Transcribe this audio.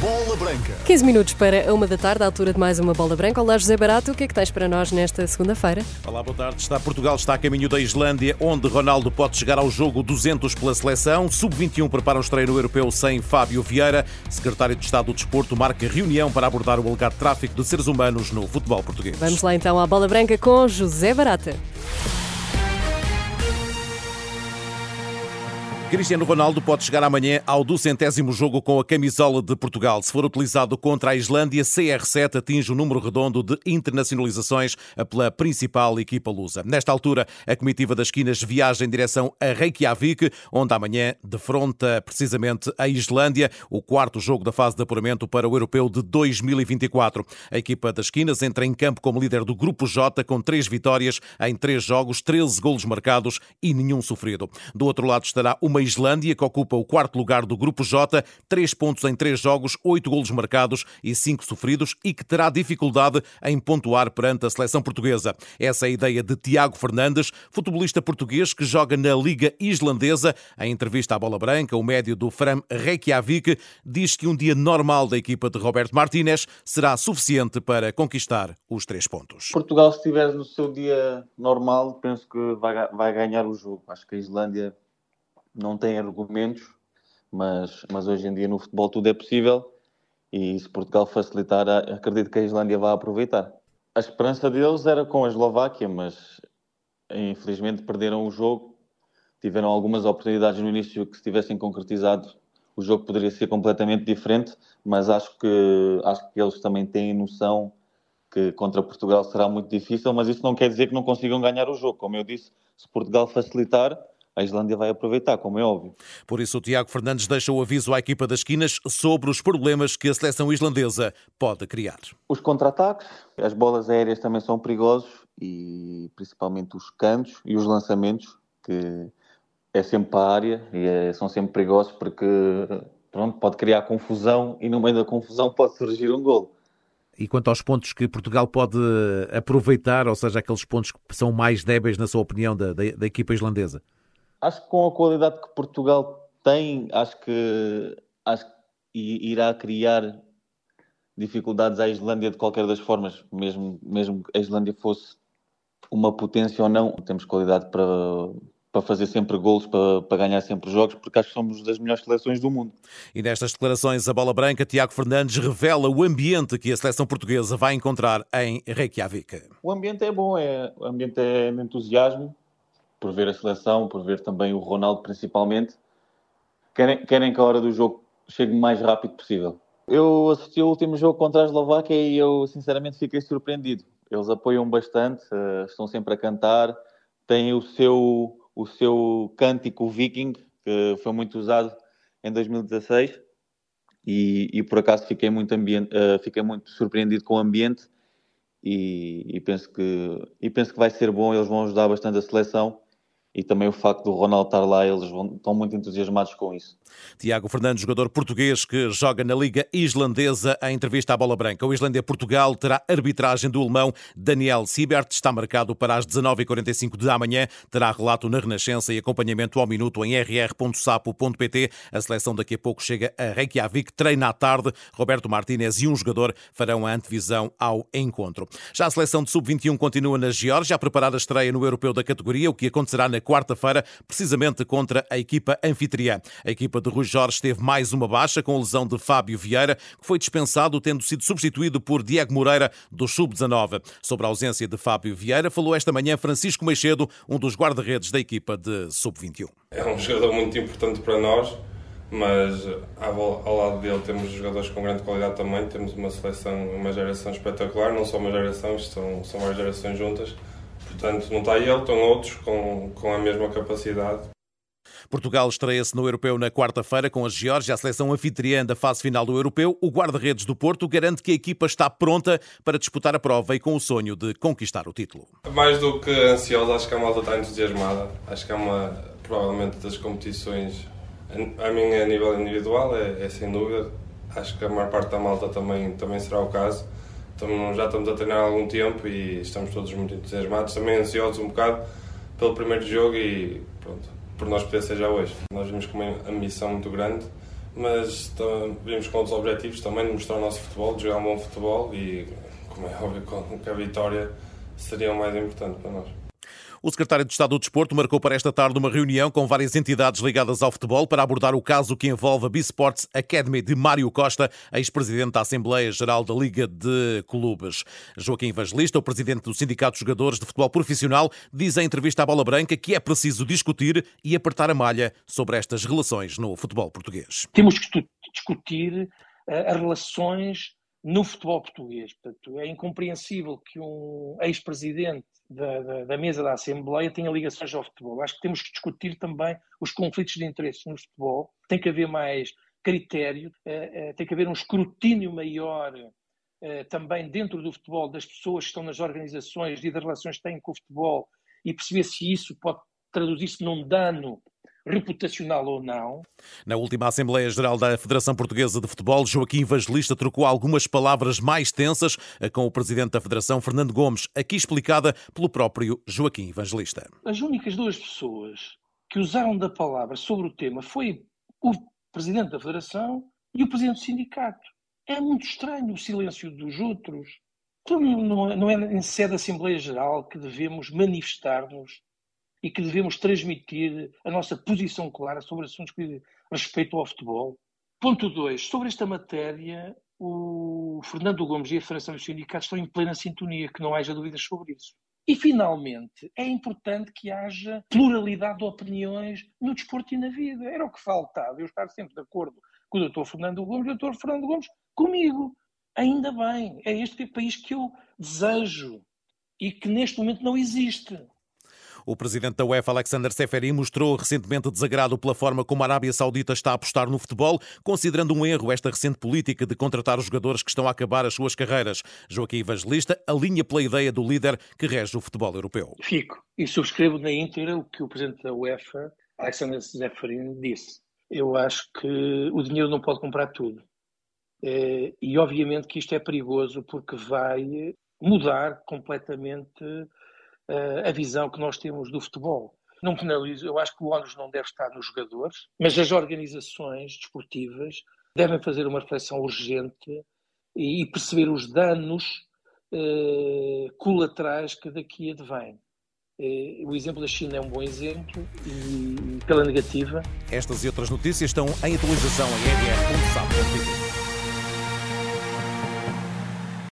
Bola Branca. 15 minutos para a uma da tarde, à altura de mais uma bola branca. Olá, José Barato, o que é que tens para nós nesta segunda-feira? Olá, boa tarde. Está Portugal está a caminho da Islândia, onde Ronaldo pode chegar ao jogo 200 pela seleção. Sub-21 prepara um estreio no europeu sem Fábio Vieira. Secretário de Estado do Desporto marca reunião para abordar o alegado tráfico de seres humanos no futebol português. Vamos lá então à bola branca com José Barata. Cristiano Ronaldo pode chegar amanhã ao duzentésimo jogo com a camisola de Portugal. Se for utilizado contra a Islândia, CR7 atinge o número redondo de internacionalizações pela principal equipa lusa. Nesta altura, a comitiva das esquinas viaja em direção a Reykjavik, onde amanhã defronta precisamente a Islândia, o quarto jogo da fase de apuramento para o Europeu de 2024. A equipa das esquinas entra em campo como líder do Grupo J, com três vitórias em três jogos, 13 golos marcados e nenhum sofrido. Do outro lado estará uma Islândia, que ocupa o quarto lugar do Grupo J, três pontos em três jogos, oito golos marcados e cinco sofridos e que terá dificuldade em pontuar perante a seleção portuguesa. Essa é a ideia de Tiago Fernandes, futebolista português que joga na Liga Islandesa. Em entrevista à Bola Branca, o médio do Fram Reykjavik diz que um dia normal da equipa de Roberto Martínez será suficiente para conquistar os três pontos. Portugal, se estiver no seu dia normal, penso que vai, vai ganhar o jogo. Acho que a Islândia não têm argumentos, mas, mas hoje em dia no futebol tudo é possível e se Portugal facilitar, acredito que a Islândia vai aproveitar. A esperança deles era com a Eslováquia, mas infelizmente perderam o jogo. Tiveram algumas oportunidades no início que se tivessem concretizado o jogo poderia ser completamente diferente, mas acho que, acho que eles também têm noção que contra Portugal será muito difícil, mas isso não quer dizer que não consigam ganhar o jogo. Como eu disse, se Portugal facilitar, a Islândia vai aproveitar, como é óbvio. Por isso, o Tiago Fernandes deixa o aviso à equipa das esquinas sobre os problemas que a seleção islandesa pode criar. Os contra-ataques, as bolas aéreas também são perigosos e principalmente os cantos e os lançamentos, que é sempre para a área e é, são sempre perigosos porque pronto, pode criar confusão e no meio da confusão pode surgir um gol. E quanto aos pontos que Portugal pode aproveitar, ou seja, aqueles pontos que são mais débeis, na sua opinião, da, da, da equipa islandesa? Acho que com a qualidade que Portugal tem, acho que, acho que irá criar dificuldades à Islândia de qualquer das formas, mesmo, mesmo que a Islândia fosse uma potência ou não, temos qualidade para, para fazer sempre gols, para, para, ganhar sempre jogos, porque acho que somos das melhores seleções do mundo. E nestas declarações, a bola branca, Tiago Fernandes revela o ambiente que a seleção portuguesa vai encontrar em Reykjavik. O ambiente é bom, é, o ambiente é de entusiasmo, por ver a seleção, por ver também o Ronaldo principalmente, querem, querem que a hora do jogo chegue o mais rápido possível. Eu assisti o último jogo contra a Eslováquia e eu sinceramente fiquei surpreendido. Eles apoiam bastante, eh, estão sempre a cantar, têm o seu, o seu cântico Viking, que foi muito usado em 2016, e, e por acaso fiquei muito, uh, fiquei muito surpreendido com o ambiente e, e, penso que, e penso que vai ser bom, eles vão ajudar bastante a seleção e também o facto do Ronaldo estar lá, eles vão, estão muito entusiasmados com isso. Tiago Fernandes, jogador português que joga na Liga Islandesa, a entrevista à Bola Branca. O Islândia-Portugal terá arbitragem do alemão Daniel Siebert, está marcado para as 19h45 de amanhã, terá relato na Renascença e acompanhamento ao minuto em rr.sapo.pt. A seleção daqui a pouco chega a Reykjavik, treina à tarde. Roberto Martínez e um jogador farão a antevisão ao encontro. Já a seleção de sub-21 continua na Geórgia a preparar a estreia no Europeu da categoria, o que acontecerá na quarta-feira, precisamente contra a equipa anfitriã. A equipa de Rui Jorge teve mais uma baixa com a lesão de Fábio Vieira, que foi dispensado, tendo sido substituído por Diego Moreira, do Sub-19. Sobre a ausência de Fábio Vieira, falou esta manhã Francisco Meixedo, um dos guarda-redes da equipa de Sub-21. É um jogador muito importante para nós, mas ao lado dele temos jogadores com grande qualidade também. Temos uma seleção, uma geração espetacular, não só uma geração, são, são várias gerações juntas. Portanto, não está ele, estão outros com, com a mesma capacidade. Portugal estreia-se no Europeu na quarta-feira com a Geórgia, a seleção anfitriã da fase final do Europeu. O guarda-redes do Porto garante que a equipa está pronta para disputar a prova e com o sonho de conquistar o título. Mais do que ansiosa, acho que a malta está entusiasmada. Acho que é uma, provavelmente, das competições, a minha a nível individual, é, é sem dúvida. Acho que a maior parte da malta também, também será o caso. Estamos, já estamos a treinar há algum tempo e estamos todos muito entusiasmados, também ansiosos um bocado pelo primeiro jogo e pronto, por nós poder ser já hoje. Nós vimos com uma ambição muito grande mas vimos com outros objetivos também de mostrar o nosso futebol, de jogar um bom futebol e, como é óbvio, que a vitória seria o mais importante para nós. O secretário de Estado do Desporto marcou para esta tarde uma reunião com várias entidades ligadas ao futebol para abordar o caso que envolve a B-Sports Academy de Mário Costa, ex-presidente da Assembleia Geral da Liga de Clubes. Joaquim Evangelista, o presidente do Sindicato de Jogadores de Futebol Profissional, diz em entrevista à Bola Branca que é preciso discutir e apertar a malha sobre estas relações no futebol português. Temos que discutir eh, as relações no futebol português. Portanto, é incompreensível que um ex-presidente da, da, da, mesa da Assembleia tenha ligações ao futebol. Acho que temos que discutir também os conflitos de interesses no futebol. Tem que haver mais critério, eh, eh, tem que haver um escrutínio maior eh, também dentro do futebol das pessoas que estão nas organizações e das relações que têm com o futebol e perceber se isso pode traduzir-se num dano reputacional ou não. Na última Assembleia Geral da Federação Portuguesa de Futebol, Joaquim Evangelista trocou algumas palavras mais tensas com o presidente da Federação, Fernando Gomes, aqui explicada pelo próprio Joaquim Evangelista. As únicas duas pessoas que usaram da palavra sobre o tema foi o presidente da Federação e o presidente do sindicato. É muito estranho o silêncio dos outros. Então, não é em sede da Assembleia Geral que devemos manifestar-nos e que devemos transmitir a nossa posição clara sobre assuntos que respeitam ao futebol. Ponto 2. Sobre esta matéria, o Fernando Gomes e a Federação dos Sindicatos estão em plena sintonia, que não haja dúvidas sobre isso. E, finalmente, é importante que haja pluralidade de opiniões no desporto e na vida. Era o que faltava, eu estar sempre de acordo com o Dr. Fernando Gomes e o Dr. Fernando Gomes comigo. Ainda bem, é este país que eu desejo e que neste momento não existe. O presidente da UEFA, Alexander Seferi, mostrou recentemente desagrado pela forma como a Arábia Saudita está a apostar no futebol, considerando um erro esta recente política de contratar os jogadores que estão a acabar as suas carreiras. Joaquim Evangelista alinha pela ideia do líder que rege o futebol europeu. Fico e subscrevo na íntegra o que o presidente da UEFA, Alexander Seferi, disse. Eu acho que o dinheiro não pode comprar tudo. É, e obviamente que isto é perigoso porque vai mudar completamente uh, a visão que nós temos do futebol. Não penalizo, eu acho que o ónus não deve estar nos jogadores, mas as organizações desportivas devem fazer uma reflexão urgente e, perceber os danos uh, colaterais que daqui advêm. Uh, o exemplo da China é um bom exemplo e, pela negativa. Estas e outras notícias estão em atualização em rr.sap.pt.